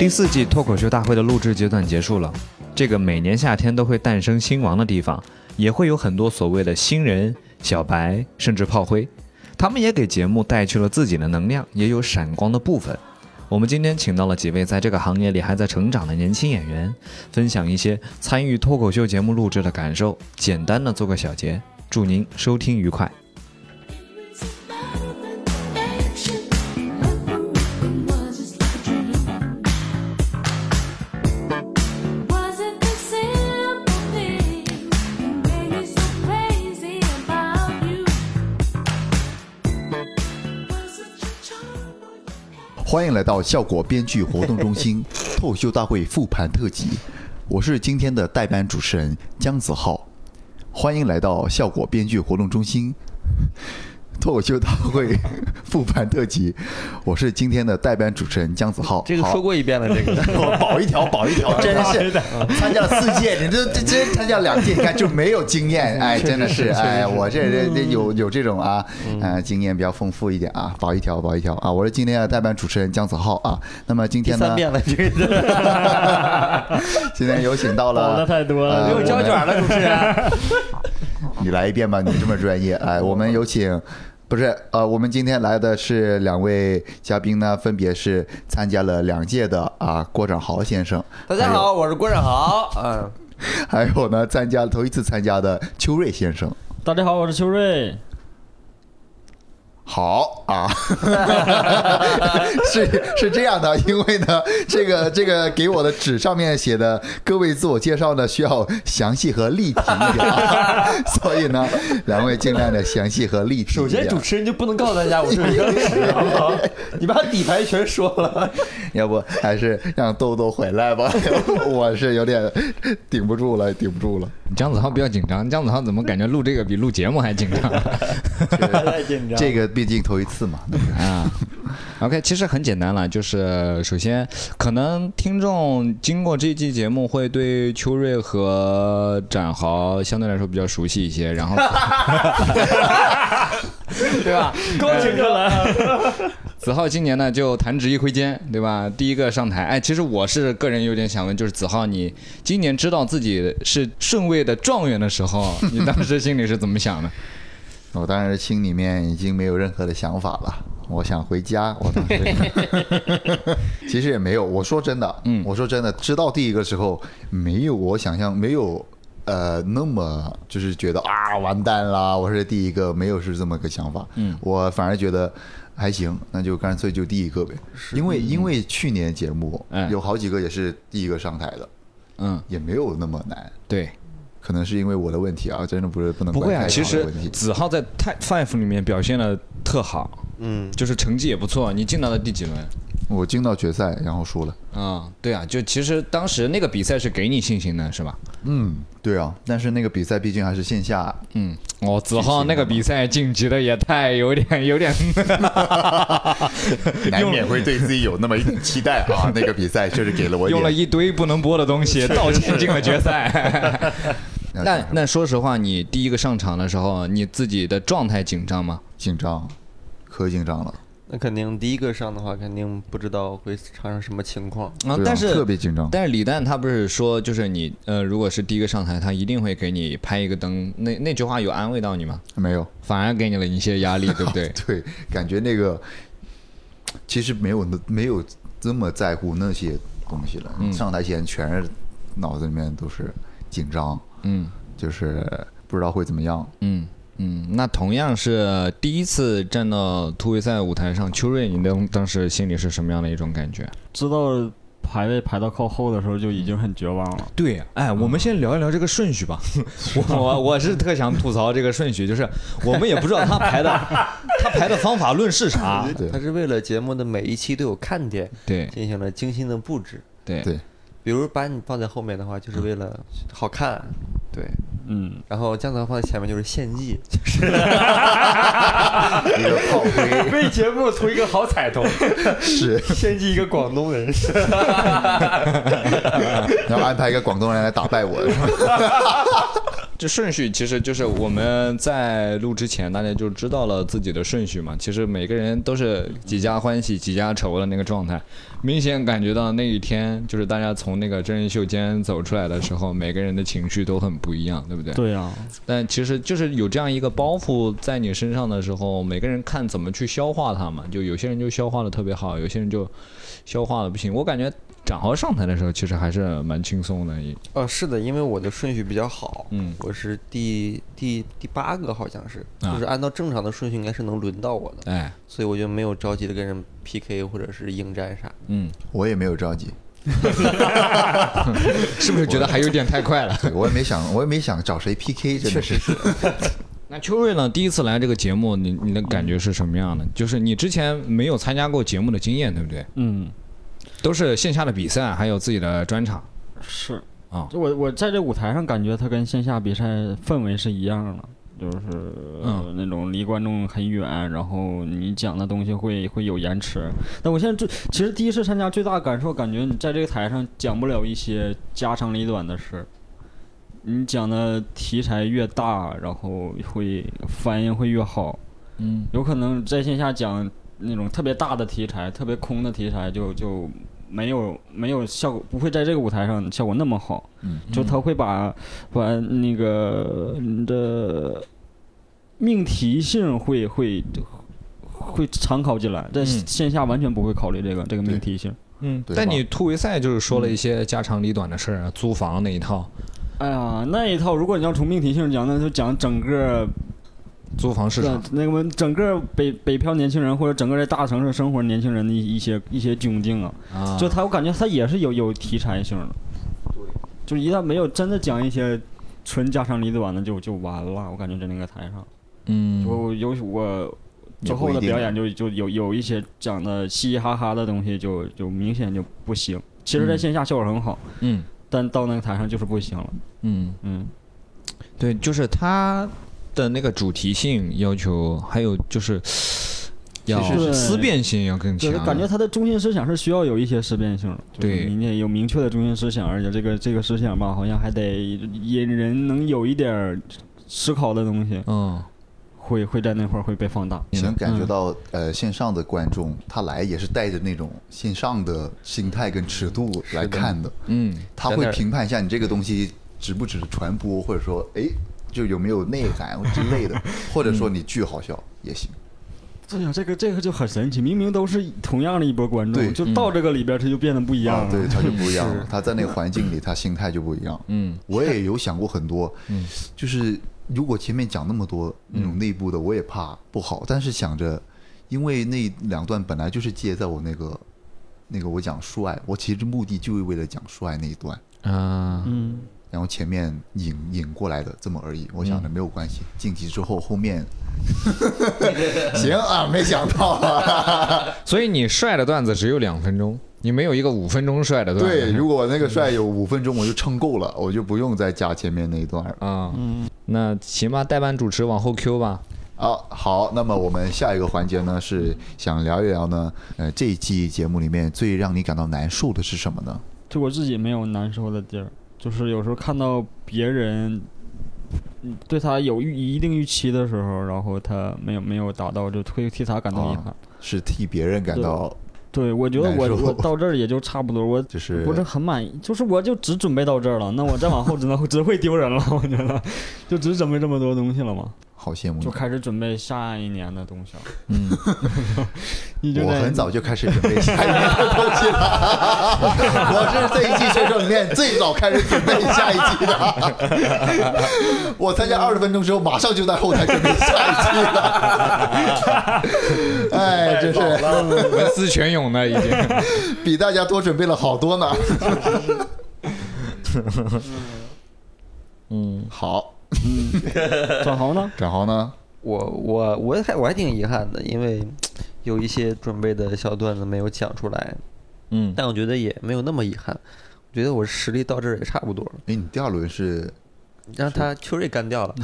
第四季脱口秀大会的录制阶段结束了，这个每年夏天都会诞生新王的地方，也会有很多所谓的新人、小白，甚至炮灰，他们也给节目带去了自己的能量，也有闪光的部分。我们今天请到了几位在这个行业里还在成长的年轻演员，分享一些参与脱口秀节目录制的感受，简单的做个小结，祝您收听愉快。欢迎来到效果编剧活动中心 脱口秀大会复盘特辑，我是今天的代班主持人姜子浩。欢迎来到效果编剧活动中心。脱口秀大会复盘特辑，我是今天的代班主持人姜子浩。这个说过一遍了，这个 我保一条保一条，真是参加了四届，你这这真参加两届，你看就没有经验，哎，真的是哎，我这这这有有这种啊，呃，经验比较丰富一点啊，保一条保一条啊，我是今天的代班主持人姜子浩啊。那么今天呢？三遍了，这个今天有请到了，的太多了，没有胶卷了，主持人。你来一遍吧，你这么专业，哎，我们有请。不是，呃，我们今天来的是两位嘉宾呢，分别是参加了两届的啊，郭展豪先生。大家好，我是郭展豪。嗯，还有呢，参加头一次参加的邱瑞先生。大家好，我是邱瑞。好啊，是是这样的，因为呢，这个这个给我的纸上面写的各位自我介绍呢，需要详细和立体一点，所以呢，两位尽量的详细和立体。首先，主持人就不能告诉大家我是谁，你把底牌全说了，要不还是让豆豆回来吧，我是有点顶不住了，顶不住了。姜子浩比较紧张，姜子浩怎么感觉录这个比录节目还紧张？太紧张，这个。毕竟头一次嘛，啊，OK，其实很简单了，就是首先可能听众经过这期节目会对秋瑞和展豪相对来说比较熟悉一些，然后，对吧？恭喜哥来。子浩今年呢就弹指一挥间，对吧？第一个上台，哎，其实我是个人有点想问，就是子浩，你今年知道自己是顺位的状元的时候，你当时心里是怎么想的？我当时心里面已经没有任何的想法了，我想回家。我当时其实也没有，我说真的，嗯，我说真的，知道第一个时候没有我想象没有呃那么就是觉得啊完蛋了，我是第一个，没有是这么个想法。嗯，我反而觉得还行，那就干脆就第一个呗。因为因为去年节目有好几个也是第一个上台的，嗯，也没有那么难。对。可能是因为我的问题啊，真的不是不能不会啊。其实子浩在 Type Five 里面表现的特好，嗯，就是成绩也不错。你进到了第几轮？我进到决赛，然后输了。嗯，对啊，就其实当时那个比赛是给你信心的，是吧？嗯，对啊。但是那个比赛毕竟还是线下。嗯，哦，子浩那个比赛晋级的也太有点 有点，难免会对自己有那么一点期待啊。那个比赛确实给了我用了一堆不能播的东西，道歉进了决赛。那那说实话，你第一个上场的时候，你自己的状态紧张吗？紧张，可紧张了。那肯定第一个上的话，肯定不知道会产生什么情况啊。但是特别紧张。但是李诞他不是说，就是你呃，如果是第一个上台，他一定会给你拍一个灯。那那句话有安慰到你吗？没有，反而给你了一些压力，对不对？对，感觉那个其实没有那没有这么在乎那些东西了。上台前全是脑子里面都是紧张，嗯，就是不知道会怎么样，嗯。嗯，那同样是第一次站到突围赛舞台上，邱瑞，你当当时心里是什么样的一种感觉？知道排位排到靠后的时候就已经很绝望了。对，哎，我们先聊一聊这个顺序吧。我我是特想吐槽这个顺序，就是我们也不知道他排的，他排的方法论是啥？他是为了节目的每一期都有看点，对，进行了精心的布置。对对，比如把你放在后面的话，就是为了好看。对。嗯，然后姜子放在前面就是献祭，就是一个炮灰，为节目图一个好彩头，是。献祭一个广东人，然后安排一个广东人来打败我，是吧？这顺序其实就是我们在录之前，大家就知道了自己的顺序嘛。其实每个人都是几家欢喜几家愁的那个状态，明显感觉到那一天就是大家从那个真人秀间走出来的时候，每个人的情绪都很不一样，对不对？对呀、但其实就是有这样一个包袱在你身上的时候，每个人看怎么去消化它嘛。就有些人就消化的特别好，有些人就消化的不行。我感觉展豪上台的时候，其实还是蛮轻松的。呃，是的，因为我的顺序比较好，嗯我是第第第八个，好像是，啊就是按照正常的顺序应该是能轮到我的，哎，所以我就没有着急的跟人 PK 或者是应战啥。嗯，我也没有着急，是不是觉得还有点太快了？对 我也没想，我也没想找谁 PK，确实是。那秋瑞呢？第一次来这个节目，你你的感觉是什么样的？就是你之前没有参加过节目的经验，对不对？嗯，都是线下的比赛，还有自己的专场是啊。就我我在这舞台上感觉它跟线下比赛氛围是一样的，就是、那种离观众很远，然后你讲的东西会会有延迟。但我现在最其实第一次参加最大的感受，感觉你在这个台上讲不了一些家长里短的事。你讲的题材越大，然后会反应会越好。嗯有可能在线下讲那种特别大的题材、特别空的题材就，就没有没有效果，不会在这个舞台上效果那么好。嗯，就他会把把那个你的命题性会会会参考进来，在嗯线下完全不会考虑这个这个命题性。嗯。对但你突围赛就是说了一些家长里短的事儿啊，租房那一套，哎呀，那一套如果你要从命题性讲，那就讲整个租房市场。那个整个北北漂年轻人或者整个在大城市生活年轻人的一一些一些窘境啊。啊，就他，我感觉他也是有有题材性的，就是一旦没有真的讲一些纯家长里短的，就就完了。我感觉在那个台上，嗯，我有我之后的表演就就有有一些讲的嘻嘻哈哈的东西就，就明显就不行。其实，在嗯线下效果很好，嗯但到那个台上就是不行了。嗯，嗯，对，就是它的那个主题性要求，还有就是要其实思辨性要更强。就是感觉他的中心思想是需要有一些思辨性的，对。你得有明确的中心思想，而且这个这个思想吧，好像还得引人能有一点思考的东西，嗯。会会在那块儿会被放大。你能感觉到，呃，线上的观众他来也是带着那种线上的心态跟尺度来看的，嗯。他会评判一下你这个东西值不值得传播，或者说，哎，就有没有内涵之类的，或者说你巨好笑也行。哎呀，这个这个就很神奇，明明都是同样的一波观众，就到这个里边他就变得不一样了。啊，对，他就不一样了，他在那个环境里，他心态就不一样。嗯我也有想过很多，嗯就是如果前面讲那么多那种内部的，我也怕不好。但是想着，因为那两段本来就是接在我那个那个我讲树爱，我其实目的就是为了讲树爱那一段，啊嗯，然后前面引引过来的这么而已。我想着没有关系，晋级之后后面 行啊，没想到啊。所以你帅的段子只有两分钟，你没有一个五分钟帅的段子。对，如果那个帅有五分钟，我就撑够了，我就不用再加前面那一段了。啊，那行吧，代班主持往后 Q 吧。啊，好，那么我们下一个环节呢，是想聊一聊呢，呃，这一季节目里面最让你感到难受的是什么呢？就我自己没有难受的地儿，就是有时候看到别人。嗯对他有预一定预期的时候，然后他没有没有达到，就会替他感到遗憾。是替别人感到对，我觉得我我到这儿也就差不多，我 就是不是很满意，就是我就只准备到这儿了，那我再往后只能 只会丢人了，我觉得，就只准备这么多东西了嘛，好羡慕。就开始准备下一年的东西了。嗯，我很早就开始准备下一年的东西了，我是这一季选手里面最早开始准备下一季的。我参加二十分钟之后，马上就在后台准备下一季了。哎，真是文思泉涌呢已经。比大家多准备了好多呢。嗯好，转行呢？展豪呢？我我我还我还挺遗憾的，因为有一些准备的小段子没有讲出来，嗯，但我觉得也没有那么遗憾。我觉得我实力到这儿也差不多了，哎，你第二轮是，让他秋瑞干掉了，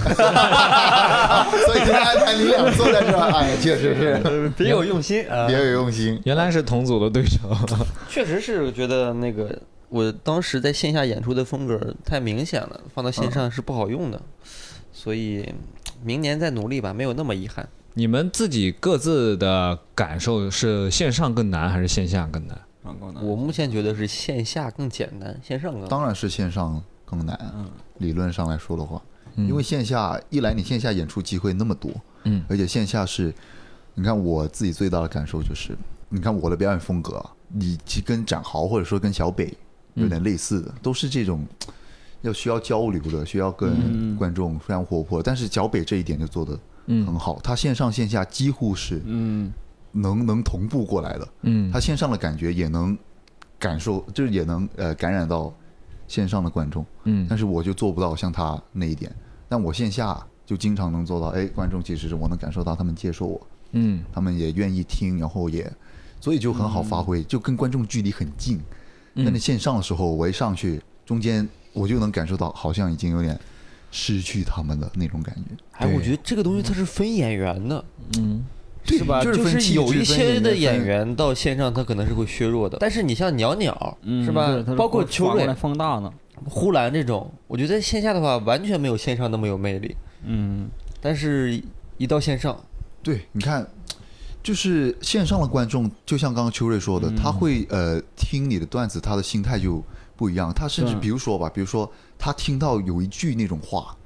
所以今天安排你俩坐在这儿，哎，确实是别有用心啊别有用心。原来是同组的对手。确实是觉得那个我当时在线下演出的风格太明显了，放到线上是不好用的，所以明年再努力吧，没有那么遗憾。你们自己各自的感受是线上更难还是线下更难？我目前觉得是线下更简单，线上更难当然是线上更难。嗯理论上来说的话，嗯因为线下一来你线下演出机会那么多，嗯而且线下是，你看我自己最大的感受就是，你看我的表演风格啊，你去跟展豪或者说跟小北有点类似的，都是这种要需要交流的，需要跟嗯观众非常活泼。但是小北这一点就做的嗯很好，他线上线下几乎是嗯能能同步过来的，嗯他线上的感觉也能感受，就是也能呃感染到线上的观众。嗯但是我就做不到像他那一点。但我线下就经常能做到，哎，观众其实是我能感受到他们接受我，嗯他们也愿意听，然后也，所以就很好发挥，就跟观众距离很近。但是线上的时候，我一上去，中间我就能感受到，好像已经有点失去他们的那种感觉。哎，我觉得这个东西它是分演员的，嗯是吧？就是有一些的演演员到线上他可能是会削弱的，但是你像鸟鸟，嗯，是吧？包括反秋瑞放大呢。呼兰这种，我觉得线下的话完全没有线上那么有魅力，嗯但是一到线上，对，你看，就是线上的观众，就像刚刚秋瑞说的，他会呃听你的段子，他的心态就不一样。他甚至比如说吧，比如说他听到有一句那种话，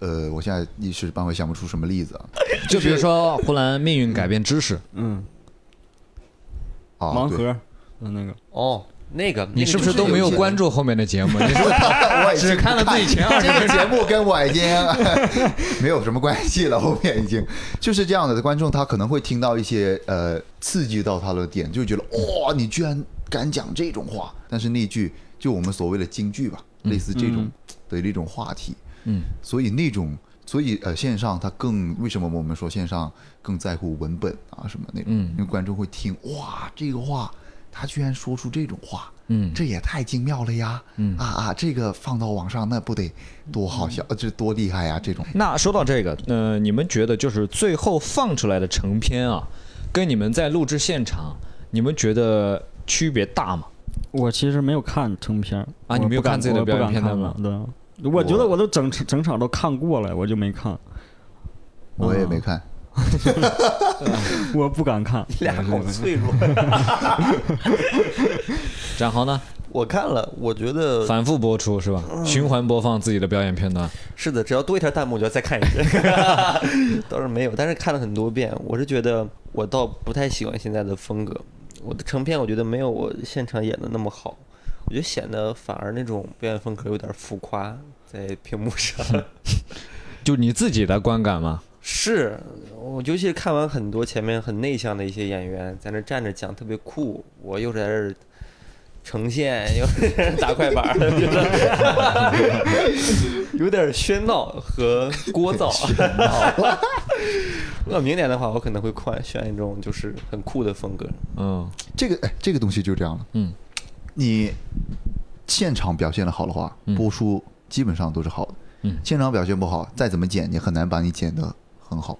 呃，我现在一时半会想不出什么例子啊。就比如说湖南命运改变知识，嗯，啊，盲盒嗯那个，哦，那个你是不是都没有关注后面的节目？你是不是 我只看了自己前二十这个节目跟我已经 没有什么关系了，后面已经就是这样的。观众他可能会听到一些呃刺激到他的点，就觉得哇、你居然敢讲这种话。但是那句就我们所谓的京剧吧，类似这种的那种话题，嗯，所以那种。所以，呃，线上它更为什么我们说线上更在乎文本啊什么那种？嗯因为观众会听，哇，这个话他居然说出这种话，嗯。这也太精妙了呀！嗯。啊啊，这个放到网上那不得多好笑，呃这多厉害呀！这种。那说到这个，呃，你们觉得就是最后放出来的成片啊，跟你们在录制现场，你们觉得区别大吗？我其实没有看成片啊你没有看自己的表演片段吗？看了对，我觉得我都整整场都看过了，我就没看，我也没看，我不敢看。俩好脆弱。展豪呢？我看了，我觉得反复播出是吧？循环播放自己的表演片段。是的，只要多一条弹幕，我就要再看一遍。倒是没有，但是看了很多遍。我是觉得我倒不太喜欢现在的风格，我的成片我觉得没有我现场演的那么好，我觉得显得反而那种表演风格有点浮夸在屏幕上。就你自己的观感吗？是我尤其是看完很多前面很内向的一些演员在那站着讲特别酷，我又在这儿呈现，又在这儿打快板儿，觉得 有点喧闹和聒噪。那明年的话，我可能会换选一种就是很酷的风格。嗯这个哎，这个东西就这样了。嗯，你现场表现的好的话，播出基本上都是好的。嗯现场表现不好，再怎么剪，你很难把你剪得很好，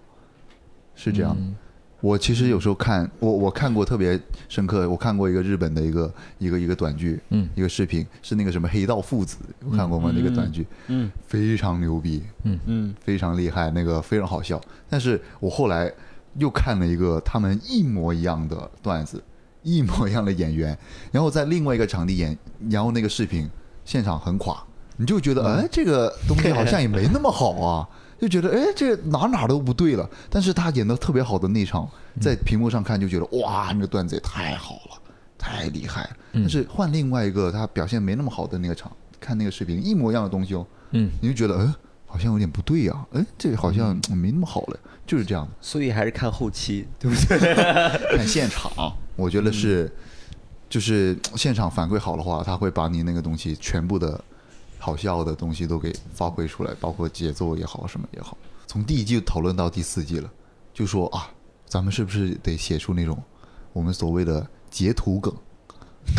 是这样。嗯我其实有时候看我我看过特别深刻，我看过一个日本的一个一个一个短剧，嗯一个视频是那个什么黑道父子，有看过吗？那个短剧，嗯非常牛逼，嗯非常厉害，那个非常好笑。但是我后来又看了一个他们一模一样的段子，一模一样的演员，然后在另外一个场地演，然后那个视频现场很垮，你就觉得哎，这个东西好像也没那么好啊。就觉得哎，这哪哪都不对了。但是他演的特别好的那场，在屏幕上看就觉得哇，那个段子也太好了，太厉害了。但是换另外一个他表现没那么好的那个场，看那个视频一模一样的东西哦，嗯，你就觉得，哎，好像有点不对呀、哎，这个好像没那么好了，就是这样的。所以还是看后期，对不对？看现场，我觉得是，就是现场反馈好的话，他会把你那个东西全部的好笑的东西都给发挥出来，包括节奏也好，什么也好。从第一季讨论到第四季了，就说啊，咱们是不是得写出那种我们所谓的截图梗，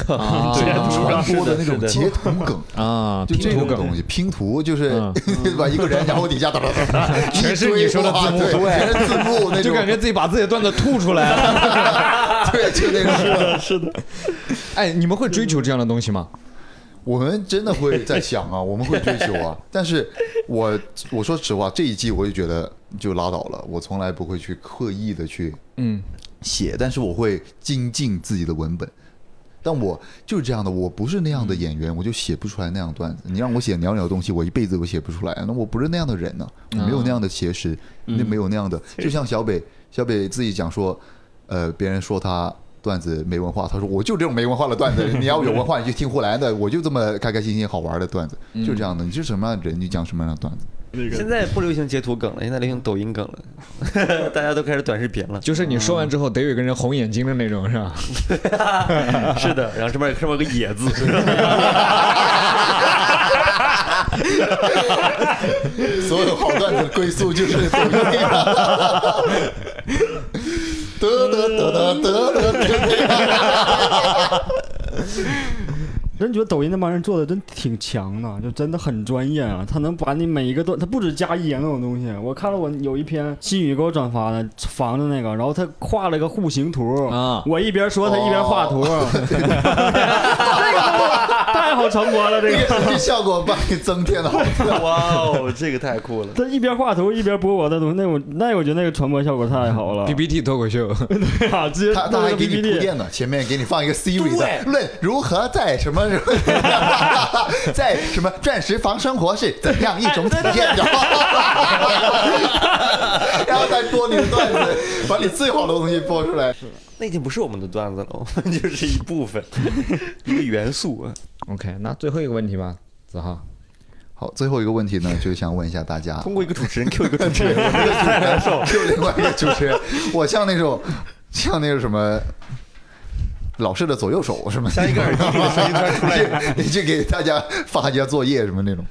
啊对传播的那种截图梗。啊，就这种东西，拼图就是嗯对吧？一个人，然后底下哒哒哒哒，全是你说的字幕对，全是字幕那种，就感觉自己把自己的段子吐出来了。对，就那种。是的，哎，你们会追求这样的东西吗？我们真的会在想啊，我们会追求啊。但是我我说实话，这一季我就觉得就拉倒了，我从来不会去刻意的去嗯，写，但是我会精进自己的文本。但我就是这样的，我不是那样的演员，我就写不出来那样段子。你让我写袅袅的东西，我一辈子都写不出来。那我不是那样的人呢、我没有那样的写实，那没有那样的。就像小北，小北自己讲说，呃，别人说他段子没文化，他说我就这种没文化的段子，你要有文化你就听呼兰的，我就这么开开心心好玩的段子，就这样的。你是什么样的人，你讲什么样的段子。现在不流行截图梗了，现在流行抖音梗了，大家都开始短视频了。就是你说完之后得有一个人红眼睛的那种，是吧？是的，然后上面上面有个野字，所有好段子的归宿就是抖音。得得得得得得得。真觉得抖音那帮人做的真挺强的，就真的很专业啊！他能把你每一个段，他不止加一言那种东西。我看了我有一篇新宇给我转发的房子那个，然后他画了个户型图啊我一边说他一边画图，这个太好传播了，这个。这效果帮你增添了好处。哇哦，这个太酷了。他一边画图一边播我的东西，那我那我觉得那个传播效果太好了。PPT 脱口秀，对啊，直接他他还给你铺垫呢，前面给你放一个 Siri 论如何在什么 在什么钻石房生活是怎样一种体验，然后然后再播你的段子，把你最好的东西播出来。那已经不是我们的段子了，我 们就是一部分，一个元素。OK，那最后一个问题吧，子浩。好，最后一个问题呢，就想问一下大家，通过一个主持人 Q 一个主持人，我这个主持人受。，Q 另外一个主持人，我像那种像那个什么。老师的左右手是吗？像一个耳机里的 声音突然出来，你去给大家发一下作业什么那种。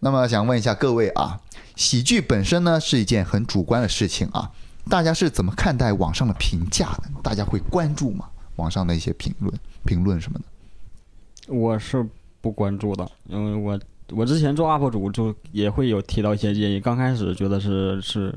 那么想问一下各位啊，喜剧本身呢是一件很主观的事情啊，大家是怎么看待网上的评价的？大家会关注吗？网上的一些评论、评论什么的？我是不关注的，因为我我之前做 UP 主就也会有提到一些建议，刚开始觉得是是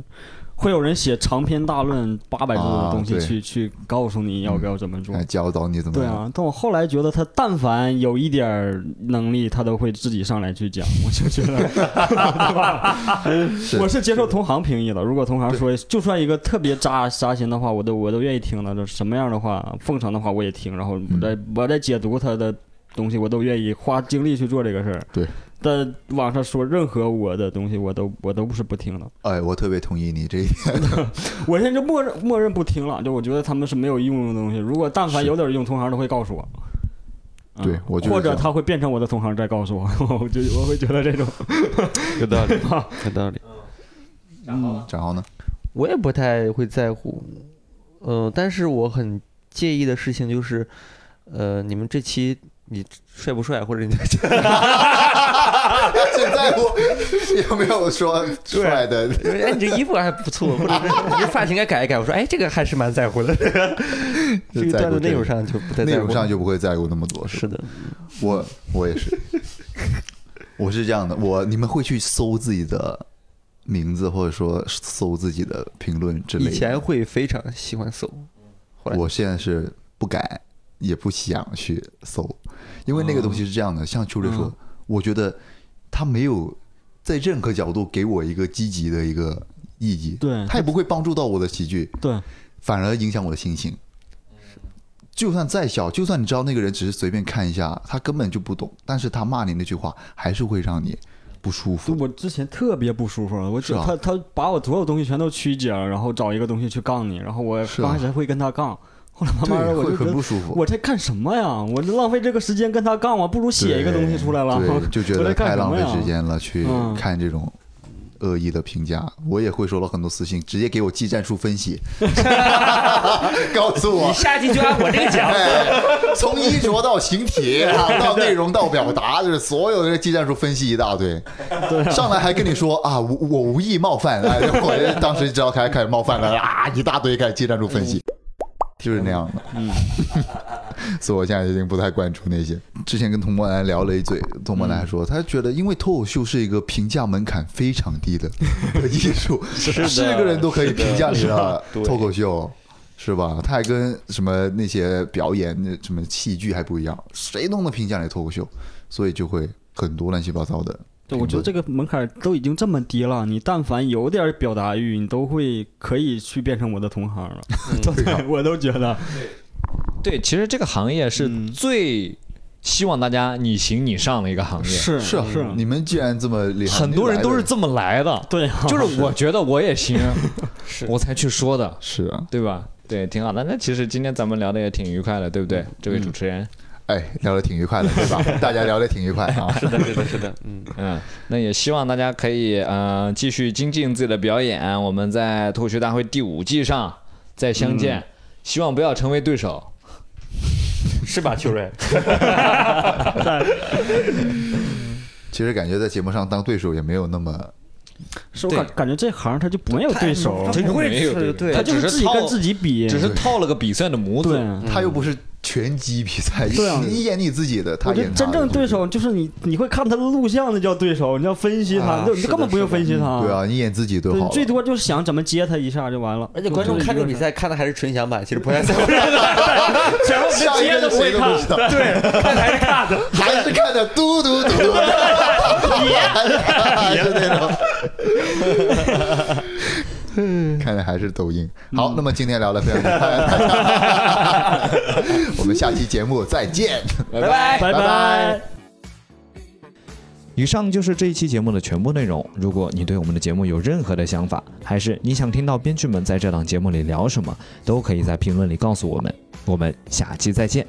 会有人写长篇大论八百字的东西啊去、去告诉你要不要怎么做。来教导你怎么对啊，但我后来觉得他但凡有一点儿能力，他都会自己上来去讲，我就觉得，对吧？我是接受同行评议的。如果同行说，就算一个特别扎扎心的话，我都我都愿意听的。就什么样的话，奉承的话我也听，然后我在、我在解读他的东西，我都愿意花精力去做这个事儿。对，但网上说任何我的东西，我都我都不是不听的。哎，我特别同意你这一点。我现在就默认默认不听了，就我觉得他们是没有用的东西。如果但凡有点用，同行都会告诉我。嗯对我觉得或者他会变成我的同行再告诉我，我就我会觉得这种，有道理，有道理。嗯，然后呢？我也不太会在乎，呃，但是我很介意的事情就是，呃，你们这期你帅不帅，或者你 现在乎有没有说帅的？哎，你这衣服还不错，或者是你这发型该改一改。我说，哎，这个还是蛮在乎的。这个段子内容上就不太在乎。内容上就不会在乎那么多。是的，我我也是，我是这样的，我你们会去搜自己的名字，或者说搜自己的评论之类的。以前会非常喜欢搜，我现在是不敢，也不想去搜，因为那个东西是这样的，像秋瑞说，嗯我觉得他没有在任何角度给我一个积极的一个意义，对。他也不会帮助到我的喜剧，对，反而影响我的心情。就算再小，就算你知道那个人只是随便看一下，他根本就不懂，但是他骂你那句话还是会让你不舒服。我之前特别不舒服，我是啊。他他把我所有东西全都曲解了，然后找一个东西去杠你，然后我刚开始会跟他杠，后来慢慢的对，会我就觉得很不舒服。我在干什么呀？我这浪费这个时间跟他杠我？不如写一个东西出来了。对，就觉得太浪费时间了，去嗯看这种恶意的评价。我也会收到很多私信，直接给我技战术分析 告诉我你。下期就按我这个讲。哎，从衣着到形体啊，到内容到表达，就是所有的技战术分析一大堆。对上来还跟你说啊，我我无意冒犯，哎，我当时知道开开始冒犯了啊，一大堆开始技战术分析，就是那样的。嗯，所以我现在已经不太关注那些。之前跟童梦兰聊了一嘴，童梦兰说，他觉得因为脱口秀是一个评价门槛非常低的的 艺术，是个人都可以评价你的脱口秀。是吧？它还跟什么那些表演、那什么戏剧还不一样，谁都能评价你脱口秀，所以就会很多乱七八糟的。对，我觉得这个门槛都已经这么低了，你但凡有点表达欲，你都会可以去变成我的同行了。对，我都觉得。对，其实这个行业是嗯。最希望大家你行你上的一个行业。是是你们既然这么厉害，很多人都是这么来的，对啊，就是我觉得我也行，是。我才去说的，是啊，对吧？对，挺好的。那其实今天咱们聊的也挺愉快的，对不对？这位主持人，哎，聊得挺愉快的，对吧？大家聊得挺愉快啊。是的，是的，是的，嗯，嗯，那也希望大家可以呃继续精进自己的表演，我们在脱口秀大会第五季上再相见，希望不要成为对手。是吧，秋瑞？其实感觉在节目上当对手也没有那么，是我感感觉这行他就没有对手，他不会没有是他就是自己跟自己比，只是套了个比赛的模子。他又不是拳击比赛，对啊你演你自己的，他我觉演他的得真正对手就是你，你会看他的录像，那叫对手。你要分析他，啊就你根本不用分析他。对啊，你演自己都对，好最多就是想怎么接他一下就完了。而且观众看这个比赛看的还是纯享版，其实不太在乎。下一个谁都不会看，对，看还是看的。还是看的嘟嘟嘟嘟，还是那种。看来还是抖音。好，那么今天聊的非常愉快，我们下期节目再见，拜拜。拜拜拜。以上就是这一期节目的全部内容。如果你对我们的节目有任何的想法，还是你想听到编剧们在这档节目里聊什么，都可以在评论里告诉我们。我们下期再见。